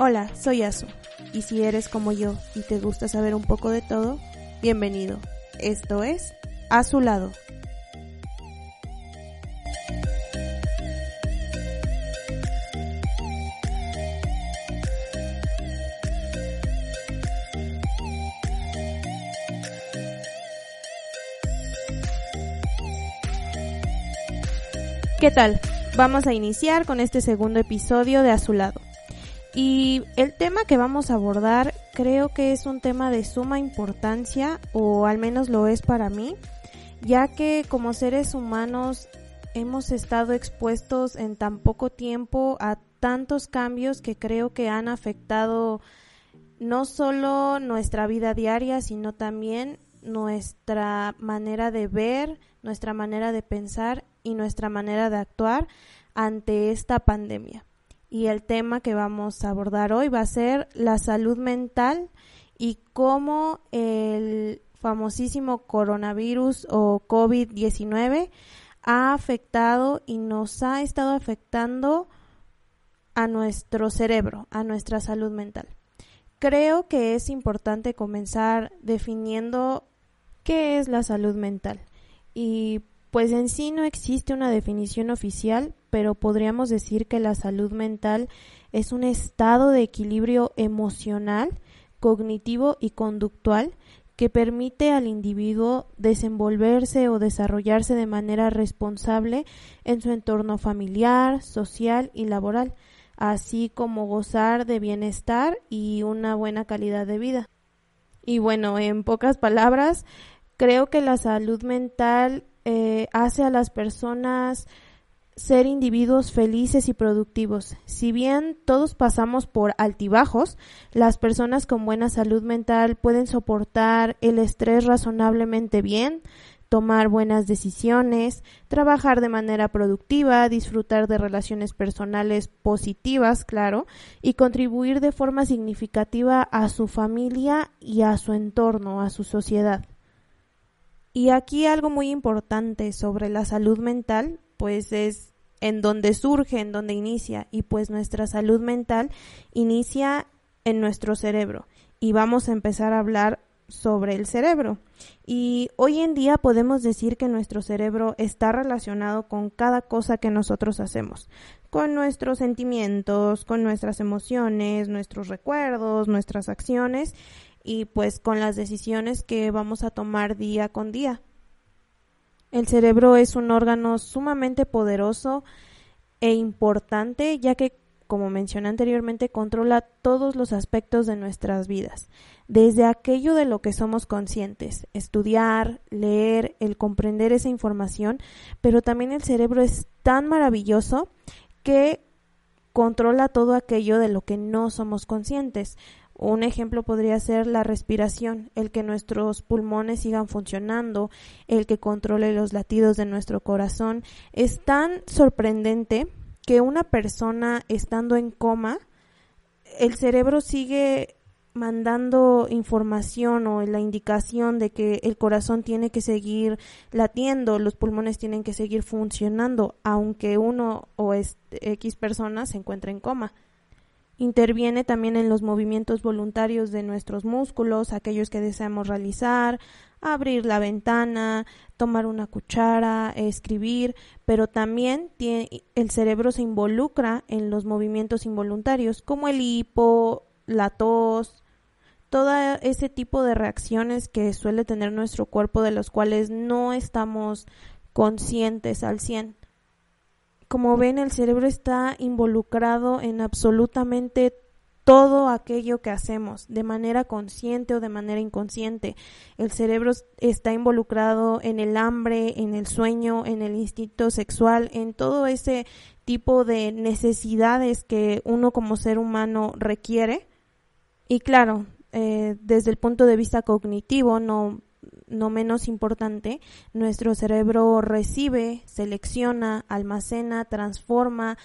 Hola, soy Asu, y si eres como yo y te gusta saber un poco de todo, bienvenido. Esto es A lado. ¿Qué tal? Vamos a iniciar con este segundo episodio de A lado. Y el tema que vamos a abordar creo que es un tema de suma importancia, o al menos lo es para mí, ya que como seres humanos hemos estado expuestos en tan poco tiempo a tantos cambios que creo que han afectado no solo nuestra vida diaria, sino también nuestra manera de ver, nuestra manera de pensar y nuestra manera de actuar ante esta pandemia y el tema que vamos a abordar hoy va a ser la salud mental y cómo el famosísimo coronavirus o COVID-19 ha afectado y nos ha estado afectando a nuestro cerebro, a nuestra salud mental. Creo que es importante comenzar definiendo qué es la salud mental. Y pues en sí no existe una definición oficial, pero podríamos decir que la salud mental es un estado de equilibrio emocional, cognitivo y conductual que permite al individuo desenvolverse o desarrollarse de manera responsable en su entorno familiar, social y laboral, así como gozar de bienestar y una buena calidad de vida. Y bueno, en pocas palabras, creo que la salud mental eh, hace a las personas ser individuos felices y productivos. Si bien todos pasamos por altibajos, las personas con buena salud mental pueden soportar el estrés razonablemente bien, tomar buenas decisiones, trabajar de manera productiva, disfrutar de relaciones personales positivas, claro, y contribuir de forma significativa a su familia y a su entorno, a su sociedad. Y aquí algo muy importante sobre la salud mental, pues es en donde surge, en donde inicia, y pues nuestra salud mental inicia en nuestro cerebro. Y vamos a empezar a hablar sobre el cerebro. Y hoy en día podemos decir que nuestro cerebro está relacionado con cada cosa que nosotros hacemos, con nuestros sentimientos, con nuestras emociones, nuestros recuerdos, nuestras acciones y pues con las decisiones que vamos a tomar día con día. El cerebro es un órgano sumamente poderoso e importante ya que, como mencioné anteriormente, controla todos los aspectos de nuestras vidas, desde aquello de lo que somos conscientes, estudiar, leer, el comprender esa información, pero también el cerebro es tan maravilloso que controla todo aquello de lo que no somos conscientes. Un ejemplo podría ser la respiración, el que nuestros pulmones sigan funcionando, el que controle los latidos de nuestro corazón. Es tan sorprendente que una persona estando en coma, el cerebro sigue mandando información o la indicación de que el corazón tiene que seguir latiendo, los pulmones tienen que seguir funcionando, aunque uno o X persona se encuentre en coma. Interviene también en los movimientos voluntarios de nuestros músculos, aquellos que deseamos realizar, abrir la ventana, tomar una cuchara, escribir, pero también el cerebro se involucra en los movimientos involuntarios, como el hipo, la tos, todo ese tipo de reacciones que suele tener nuestro cuerpo de los cuales no estamos conscientes al 100. Como ven, el cerebro está involucrado en absolutamente todo aquello que hacemos, de manera consciente o de manera inconsciente. El cerebro está involucrado en el hambre, en el sueño, en el instinto sexual, en todo ese tipo de necesidades que uno como ser humano requiere. Y claro, eh, desde el punto de vista cognitivo, no no menos importante, nuestro cerebro recibe, selecciona, almacena, transforma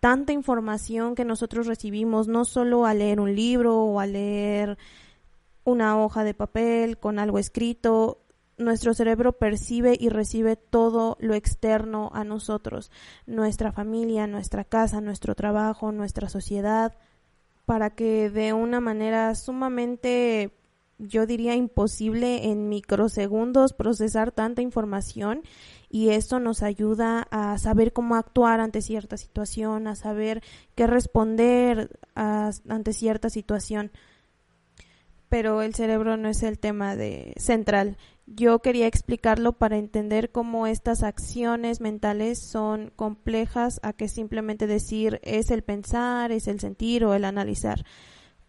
tanta información que nosotros recibimos, no solo al leer un libro o al leer una hoja de papel con algo escrito, nuestro cerebro percibe y recibe todo lo externo a nosotros, nuestra familia, nuestra casa, nuestro trabajo, nuestra sociedad, para que de una manera sumamente yo diría imposible en microsegundos procesar tanta información y esto nos ayuda a saber cómo actuar ante cierta situación, a saber qué responder ante cierta situación. Pero el cerebro no es el tema de central. Yo quería explicarlo para entender cómo estas acciones mentales son complejas a que simplemente decir es el pensar, es el sentir o el analizar.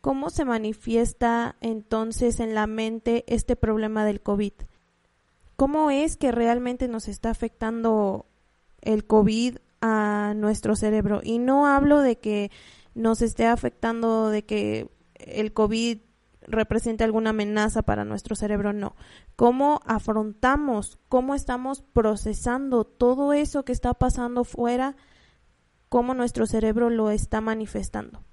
¿Cómo se manifiesta entonces en la mente este problema del COVID? ¿Cómo es que realmente nos está afectando el COVID a nuestro cerebro? Y no hablo de que nos esté afectando, de que el COVID represente alguna amenaza para nuestro cerebro, no. ¿Cómo afrontamos, cómo estamos procesando todo eso que está pasando fuera, cómo nuestro cerebro lo está manifestando?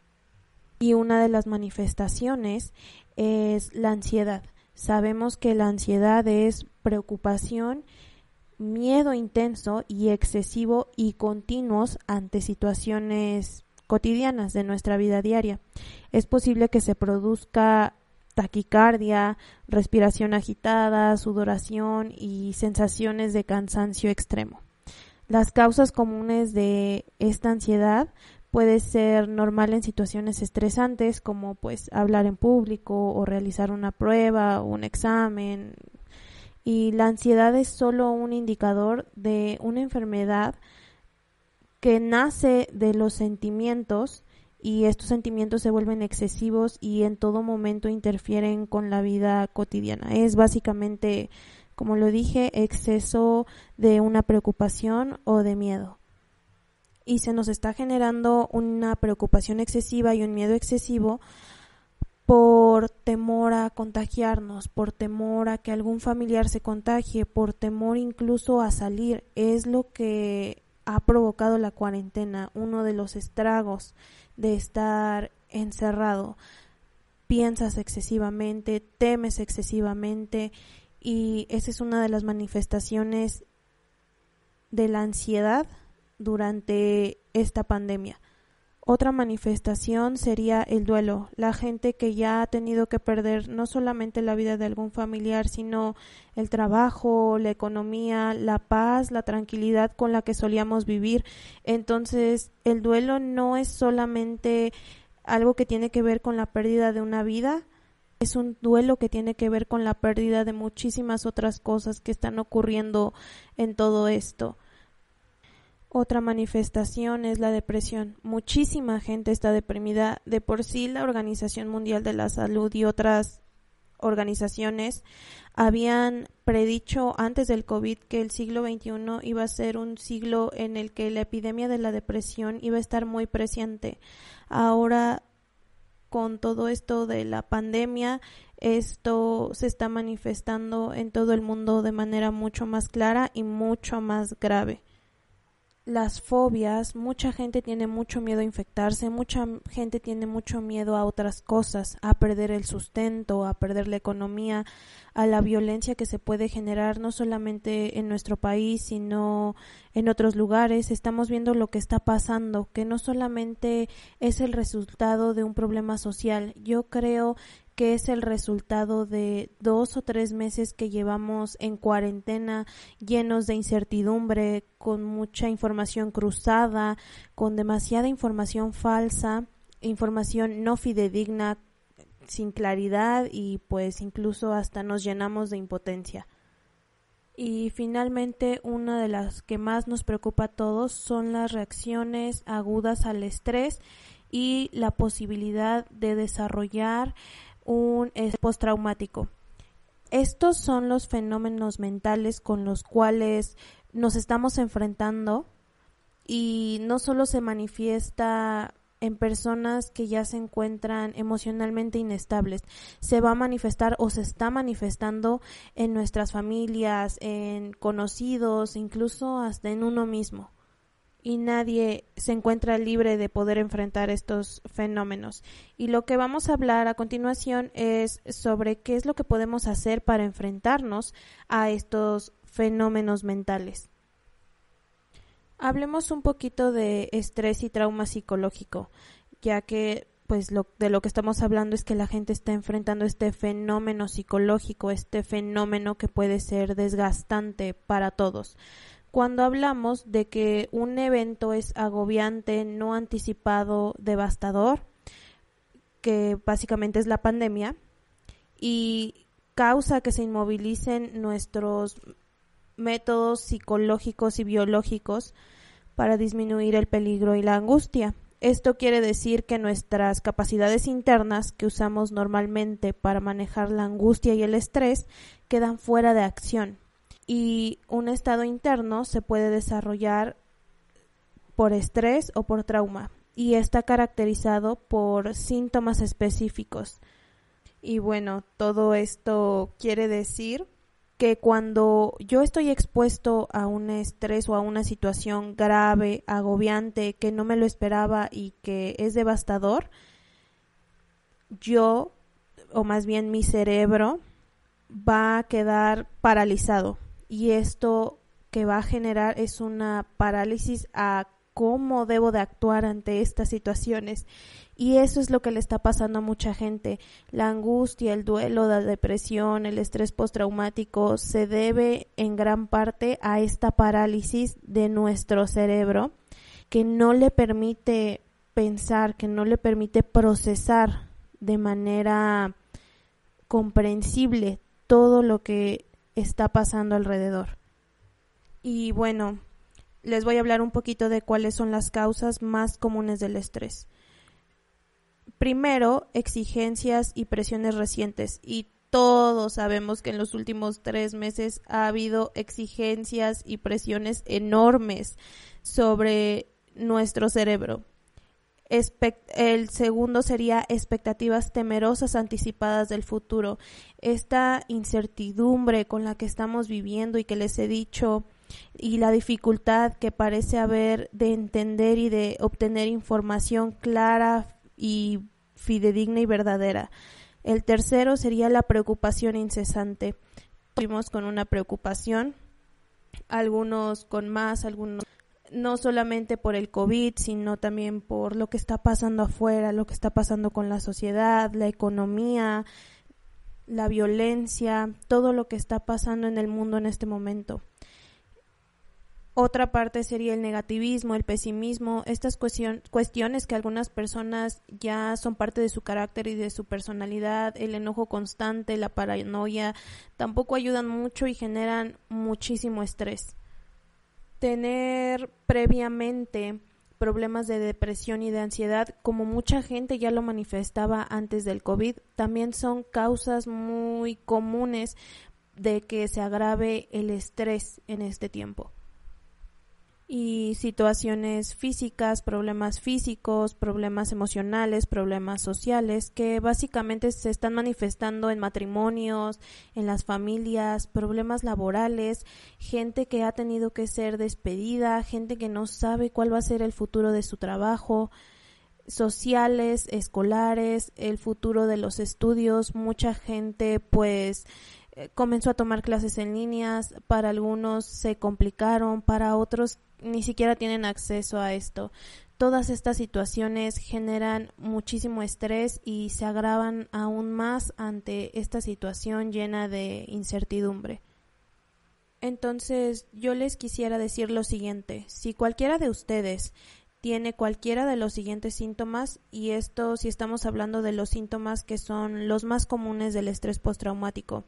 Y una de las manifestaciones es la ansiedad. Sabemos que la ansiedad es preocupación, miedo intenso y excesivo y continuos ante situaciones cotidianas de nuestra vida diaria. Es posible que se produzca taquicardia, respiración agitada, sudoración y sensaciones de cansancio extremo. Las causas comunes de esta ansiedad puede ser normal en situaciones estresantes como pues hablar en público o realizar una prueba o un examen. Y la ansiedad es solo un indicador de una enfermedad que nace de los sentimientos y estos sentimientos se vuelven excesivos y en todo momento interfieren con la vida cotidiana. Es básicamente, como lo dije, exceso de una preocupación o de miedo y se nos está generando una preocupación excesiva y un miedo excesivo por temor a contagiarnos, por temor a que algún familiar se contagie, por temor incluso a salir. Es lo que ha provocado la cuarentena, uno de los estragos de estar encerrado. Piensas excesivamente, temes excesivamente y esa es una de las manifestaciones de la ansiedad durante esta pandemia. Otra manifestación sería el duelo, la gente que ya ha tenido que perder no solamente la vida de algún familiar, sino el trabajo, la economía, la paz, la tranquilidad con la que solíamos vivir. Entonces, el duelo no es solamente algo que tiene que ver con la pérdida de una vida, es un duelo que tiene que ver con la pérdida de muchísimas otras cosas que están ocurriendo en todo esto. Otra manifestación es la depresión. Muchísima gente está deprimida. De por sí la Organización Mundial de la Salud y otras organizaciones habían predicho antes del COVID que el siglo XXI iba a ser un siglo en el que la epidemia de la depresión iba a estar muy presente. Ahora, con todo esto de la pandemia, esto se está manifestando en todo el mundo de manera mucho más clara y mucho más grave las fobias, mucha gente tiene mucho miedo a infectarse, mucha gente tiene mucho miedo a otras cosas, a perder el sustento, a perder la economía, a la violencia que se puede generar no solamente en nuestro país, sino en otros lugares. Estamos viendo lo que está pasando, que no solamente es el resultado de un problema social. Yo creo que es el resultado de dos o tres meses que llevamos en cuarentena llenos de incertidumbre, con mucha información cruzada, con demasiada información falsa, información no fidedigna, sin claridad y pues incluso hasta nos llenamos de impotencia. Y finalmente, una de las que más nos preocupa a todos son las reacciones agudas al estrés y la posibilidad de desarrollar un postraumático. Estos son los fenómenos mentales con los cuales nos estamos enfrentando y no solo se manifiesta en personas que ya se encuentran emocionalmente inestables. Se va a manifestar o se está manifestando en nuestras familias, en conocidos, incluso hasta en uno mismo y nadie se encuentra libre de poder enfrentar estos fenómenos. Y lo que vamos a hablar a continuación es sobre qué es lo que podemos hacer para enfrentarnos a estos fenómenos mentales. Hablemos un poquito de estrés y trauma psicológico, ya que pues lo, de lo que estamos hablando es que la gente está enfrentando este fenómeno psicológico, este fenómeno que puede ser desgastante para todos. Cuando hablamos de que un evento es agobiante, no anticipado, devastador, que básicamente es la pandemia, y causa que se inmovilicen nuestros métodos psicológicos y biológicos para disminuir el peligro y la angustia. Esto quiere decir que nuestras capacidades internas que usamos normalmente para manejar la angustia y el estrés quedan fuera de acción y un estado interno se puede desarrollar por estrés o por trauma y está caracterizado por síntomas específicos. Y bueno, todo esto quiere decir que cuando yo estoy expuesto a un estrés o a una situación grave, agobiante, que no me lo esperaba y que es devastador, yo, o más bien mi cerebro, va a quedar paralizado. Y esto que va a generar es una parálisis a cómo debo de actuar ante estas situaciones. Y eso es lo que le está pasando a mucha gente. La angustia, el duelo, la depresión, el estrés postraumático se debe en gran parte a esta parálisis de nuestro cerebro que no le permite pensar, que no le permite procesar de manera comprensible todo lo que está pasando alrededor. Y bueno, les voy a hablar un poquito de cuáles son las causas más comunes del estrés. Primero, exigencias y presiones recientes. Y todos sabemos que en los últimos tres meses ha habido exigencias y presiones enormes sobre nuestro cerebro. El segundo sería expectativas temerosas anticipadas del futuro. Esta incertidumbre con la que estamos viviendo y que les he dicho y la dificultad que parece haber de entender y de obtener información clara y fidedigna y verdadera. El tercero sería la preocupación incesante. Fuimos con una preocupación, algunos con más, algunos no solamente por el COVID, sino también por lo que está pasando afuera, lo que está pasando con la sociedad, la economía, la violencia, todo lo que está pasando en el mundo en este momento. Otra parte sería el negativismo, el pesimismo, estas cuestiones que algunas personas ya son parte de su carácter y de su personalidad, el enojo constante, la paranoia, tampoco ayudan mucho y generan muchísimo estrés. Tener previamente problemas de depresión y de ansiedad, como mucha gente ya lo manifestaba antes del COVID, también son causas muy comunes de que se agrave el estrés en este tiempo y situaciones físicas, problemas físicos, problemas emocionales, problemas sociales que básicamente se están manifestando en matrimonios, en las familias, problemas laborales, gente que ha tenido que ser despedida, gente que no sabe cuál va a ser el futuro de su trabajo, sociales, escolares, el futuro de los estudios, mucha gente pues comenzó a tomar clases en líneas, para algunos se complicaron, para otros ni siquiera tienen acceso a esto. Todas estas situaciones generan muchísimo estrés y se agravan aún más ante esta situación llena de incertidumbre. Entonces, yo les quisiera decir lo siguiente, si cualquiera de ustedes tiene cualquiera de los siguientes síntomas, y esto si estamos hablando de los síntomas que son los más comunes del estrés postraumático.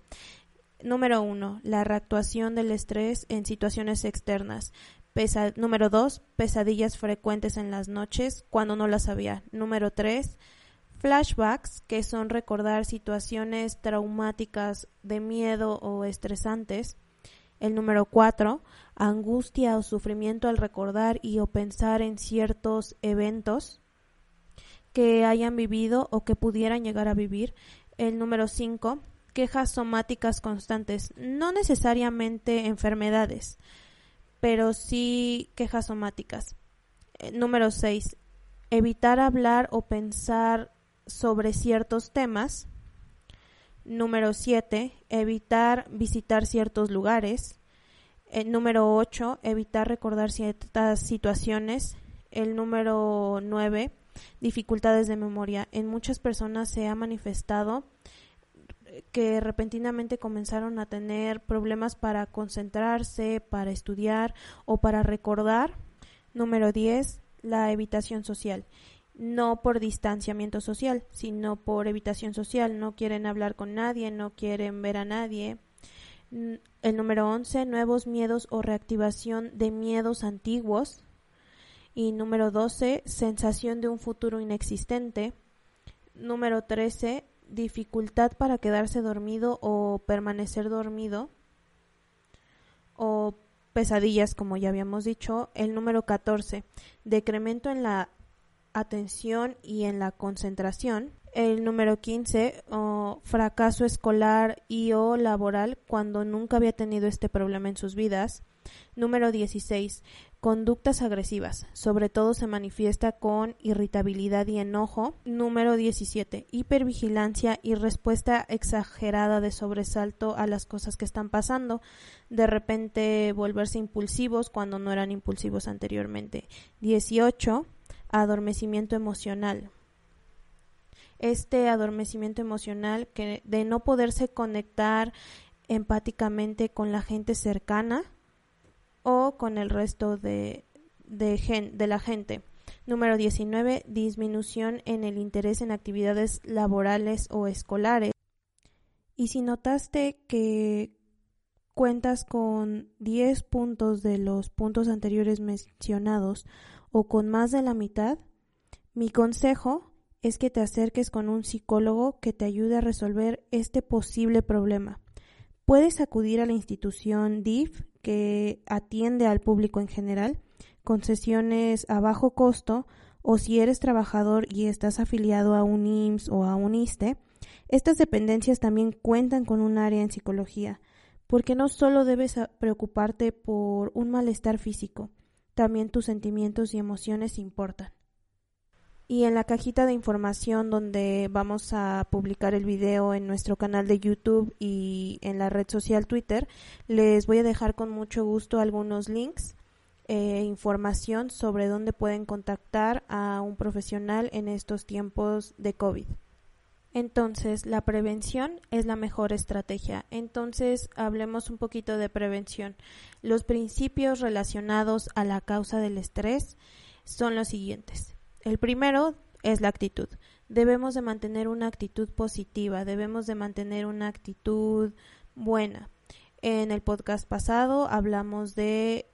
Número uno, la reactuación del estrés en situaciones externas número dos, pesadillas frecuentes en las noches cuando no las había. Número tres, flashbacks, que son recordar situaciones traumáticas de miedo o estresantes. El número cuatro, angustia o sufrimiento al recordar y o pensar en ciertos eventos que hayan vivido o que pudieran llegar a vivir. El número cinco, quejas somáticas constantes, no necesariamente enfermedades pero sí quejas somáticas. Eh, número 6. Evitar hablar o pensar sobre ciertos temas. Número 7. Evitar visitar ciertos lugares. El número 8. Evitar recordar ciertas situaciones. El número 9. dificultades de memoria. En muchas personas se ha manifestado que repentinamente comenzaron a tener problemas para concentrarse, para estudiar o para recordar. Número 10, la evitación social. No por distanciamiento social, sino por evitación social. No quieren hablar con nadie, no quieren ver a nadie. El número 11, nuevos miedos o reactivación de miedos antiguos. Y número 12, sensación de un futuro inexistente. Número 13, dificultad para quedarse dormido o permanecer dormido. O pesadillas, como ya habíamos dicho. El número 14, decremento en la atención y en la concentración. El número 15, fracaso escolar y o laboral cuando nunca había tenido este problema en sus vidas. Número 16. Conductas agresivas. Sobre todo se manifiesta con irritabilidad y enojo. Número 17. Hipervigilancia y respuesta exagerada de sobresalto a las cosas que están pasando. De repente volverse impulsivos cuando no eran impulsivos anteriormente. 18. Adormecimiento emocional este adormecimiento emocional que de no poderse conectar empáticamente con la gente cercana o con el resto de, de, de la gente. Número 19. Disminución en el interés en actividades laborales o escolares. Y si notaste que cuentas con 10 puntos de los puntos anteriores mencionados o con más de la mitad, mi consejo es que te acerques con un psicólogo que te ayude a resolver este posible problema. Puedes acudir a la institución DIF que atiende al público en general, con sesiones a bajo costo, o si eres trabajador y estás afiliado a un IMSS o a un ISTE, estas dependencias también cuentan con un área en psicología, porque no solo debes preocuparte por un malestar físico, también tus sentimientos y emociones importan. Y en la cajita de información donde vamos a publicar el video en nuestro canal de YouTube y en la red social Twitter, les voy a dejar con mucho gusto algunos links e información sobre dónde pueden contactar a un profesional en estos tiempos de COVID. Entonces, la prevención es la mejor estrategia. Entonces, hablemos un poquito de prevención. Los principios relacionados a la causa del estrés son los siguientes. El primero es la actitud. Debemos de mantener una actitud positiva, debemos de mantener una actitud buena. En el podcast pasado hablamos de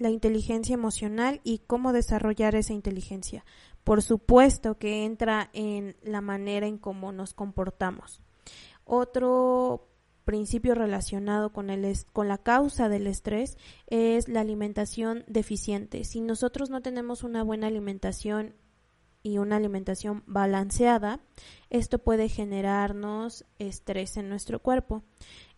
la inteligencia emocional y cómo desarrollar esa inteligencia. Por supuesto que entra en la manera en cómo nos comportamos. Otro principio relacionado con, el con la causa del estrés es la alimentación deficiente. Si nosotros no tenemos una buena alimentación y una alimentación balanceada, esto puede generarnos estrés en nuestro cuerpo.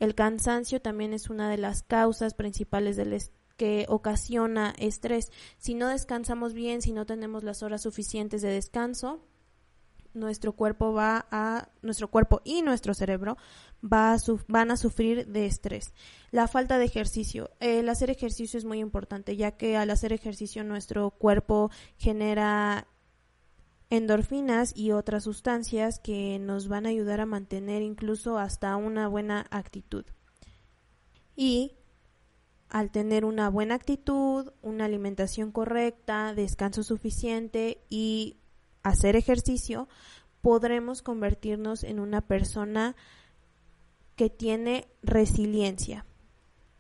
El cansancio también es una de las causas principales del que ocasiona estrés. Si no descansamos bien, si no tenemos las horas suficientes de descanso, nuestro cuerpo va a nuestro cuerpo y nuestro cerebro va a van a sufrir de estrés. La falta de ejercicio. El hacer ejercicio es muy importante, ya que al hacer ejercicio nuestro cuerpo genera endorfinas y otras sustancias que nos van a ayudar a mantener incluso hasta una buena actitud. Y al tener una buena actitud, una alimentación correcta, descanso suficiente y hacer ejercicio, podremos convertirnos en una persona que tiene resiliencia.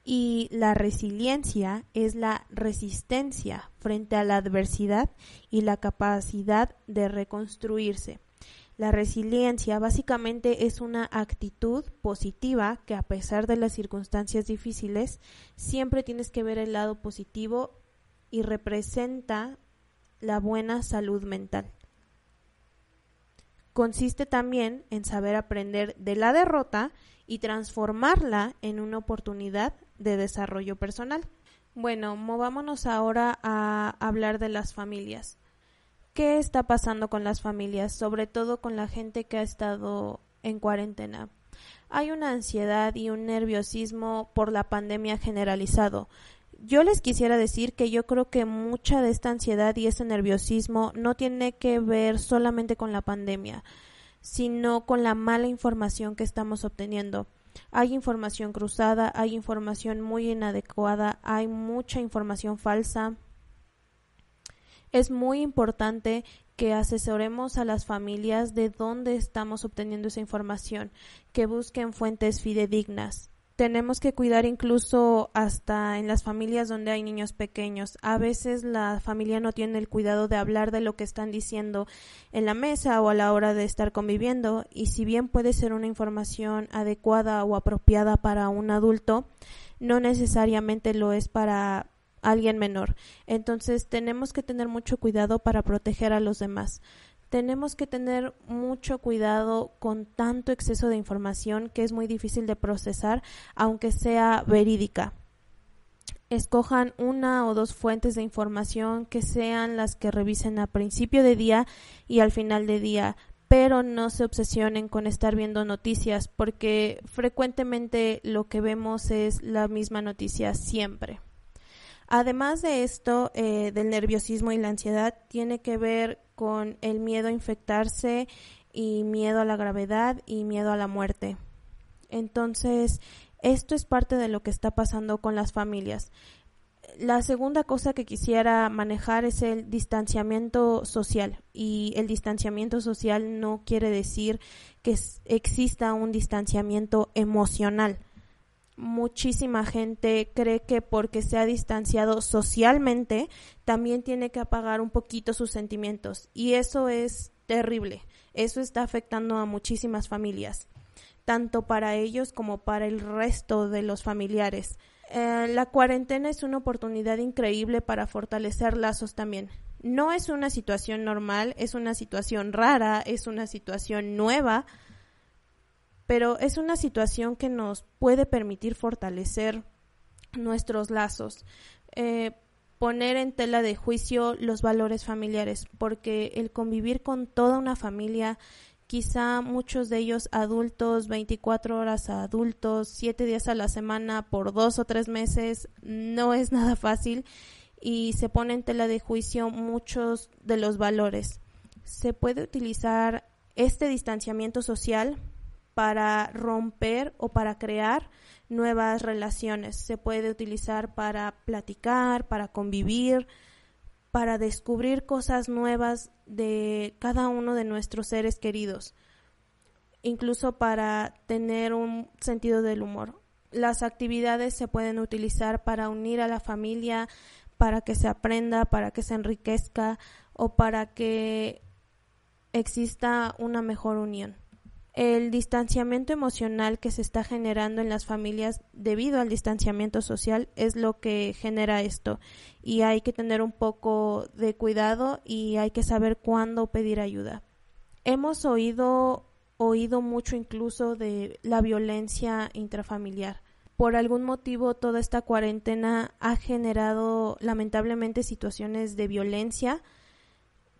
Y la resiliencia es la resistencia frente a la adversidad y la capacidad de reconstruirse. La resiliencia básicamente es una actitud positiva que a pesar de las circunstancias difíciles, siempre tienes que ver el lado positivo y representa la buena salud mental consiste también en saber aprender de la derrota y transformarla en una oportunidad de desarrollo personal. Bueno, movámonos ahora a hablar de las familias. ¿Qué está pasando con las familias, sobre todo con la gente que ha estado en cuarentena? Hay una ansiedad y un nerviosismo por la pandemia generalizado. yo les quisiera decir que yo creo que mucha de esta ansiedad y ese nerviosismo no tiene que ver solamente con la pandemia, sino con la mala información que estamos obteniendo. Hay información cruzada, hay información muy inadecuada, hay mucha información falsa. Es muy importante que asesoremos a las familias de dónde estamos obteniendo esa información, que busquen fuentes fidedignas tenemos que cuidar incluso hasta en las familias donde hay niños pequeños. A veces la familia no tiene el cuidado de hablar de lo que están diciendo en la mesa o a la hora de estar conviviendo y si bien puede ser una información adecuada o apropiada para un adulto, no necesariamente lo es para alguien menor. Entonces tenemos que tener mucho cuidado para proteger a los demás tenemos que tener mucho cuidado con tanto exceso de información que es muy difícil de procesar, aunque sea verídica. Escojan una o dos fuentes de información que sean las que revisen a principio de día y al final de día, pero no se obsesionen con estar viendo noticias porque frecuentemente lo que vemos es la misma noticia siempre. Además de esto, eh, del nerviosismo y la ansiedad, tiene que ver con el miedo a infectarse y miedo a la gravedad y miedo a la muerte. Entonces, esto es parte de lo que está pasando con las familias. La segunda cosa que quisiera manejar es el distanciamiento social y el distanciamiento social no quiere decir que exista un distanciamiento emocional muchísima gente cree que porque se ha distanciado socialmente, también tiene que apagar un poquito sus sentimientos. Y eso es terrible. Eso está afectando a muchísimas familias, tanto para ellos como para el resto de los familiares. Eh, la cuarentena es una oportunidad increíble para fortalecer lazos también. No es una situación normal, es una situación rara, es una situación nueva, pero es una situación que nos puede permitir fortalecer nuestros lazos, eh, poner en tela de juicio los valores familiares, porque el convivir con toda una familia, quizá muchos de ellos adultos, 24 horas a adultos, 7 días a la semana por dos o tres meses, no es nada fácil y se pone en tela de juicio muchos de los valores. Se puede utilizar este distanciamiento social para romper o para crear nuevas relaciones. Se puede utilizar para platicar, para convivir, para descubrir cosas nuevas de cada uno de nuestros seres queridos, incluso para tener un sentido del humor. Las actividades se pueden utilizar para unir a la familia, para que se aprenda, para que se enriquezca o para que exista una mejor unión el distanciamiento emocional que se está generando en las familias debido al distanciamiento social es lo que genera esto y hay que tener un poco de cuidado y hay que saber cuándo pedir ayuda. Hemos oído oído mucho incluso de la violencia intrafamiliar. Por algún motivo toda esta cuarentena ha generado lamentablemente situaciones de violencia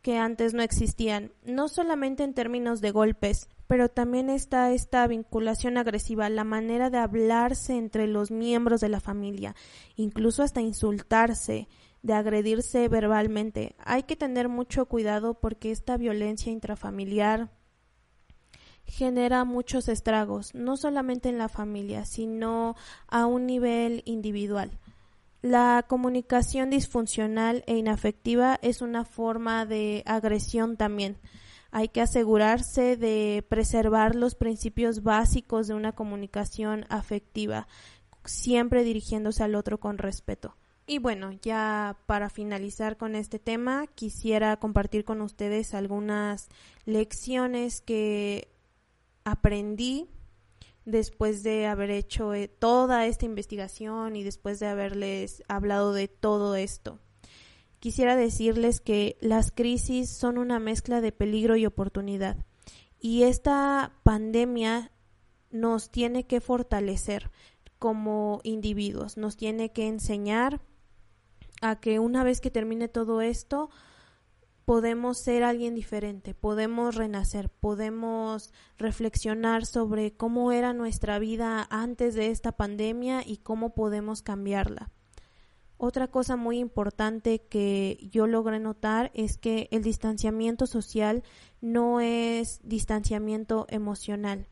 que antes no existían, no solamente en términos de golpes, pero también está esta vinculación agresiva, la manera de hablarse entre los miembros de la familia, incluso hasta insultarse, de agredirse verbalmente. Hay que tener mucho cuidado porque esta violencia intrafamiliar genera muchos estragos, no solamente en la familia, sino a un nivel individual. La comunicación disfuncional e inafectiva es una forma de agresión también hay que asegurarse de preservar los principios básicos de una comunicación afectiva, siempre dirigiéndose al otro con respeto. Y bueno, ya para finalizar con este tema, quisiera compartir con ustedes algunas lecciones que aprendí después de haber hecho eh, toda esta investigación y después de haberles hablado de todo esto quisiera decirles que las crisis son una mezcla de peligro y oportunidad. Y esta pandemia nos tiene que fortalecer como individuos, nos tiene que enseñar a que una vez que termine todo esto, podemos ser alguien diferente, podemos renacer, podemos reflexionar sobre cómo era nuestra vida antes de esta pandemia y cómo podemos cambiarla. Otra cosa muy importante que yo logré notar es que el distanciamiento social no es distanciamiento emocional.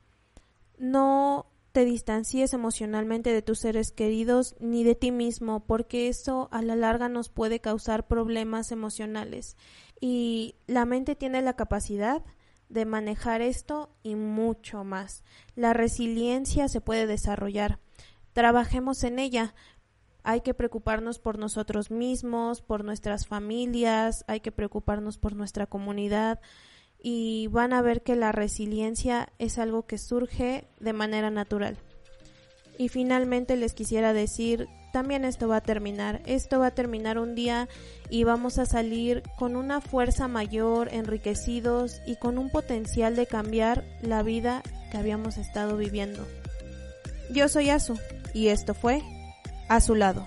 No te distancies emocionalmente de tus seres queridos ni de ti mismo, porque eso a la larga nos puede causar problemas emocionales. Y la mente tiene la capacidad de manejar esto y mucho más. La resiliencia se puede desarrollar. Trabajemos en ella. Hay que preocuparnos por nosotros mismos, por nuestras familias, hay que preocuparnos por nuestra comunidad y van a ver que la resiliencia es algo que surge de manera natural. Y finalmente les quisiera decir, también esto va a terminar, esto va a terminar un día y vamos a salir con una fuerza mayor, enriquecidos y con un potencial de cambiar la vida que habíamos estado viviendo. Yo soy Azu y esto fue A su lado.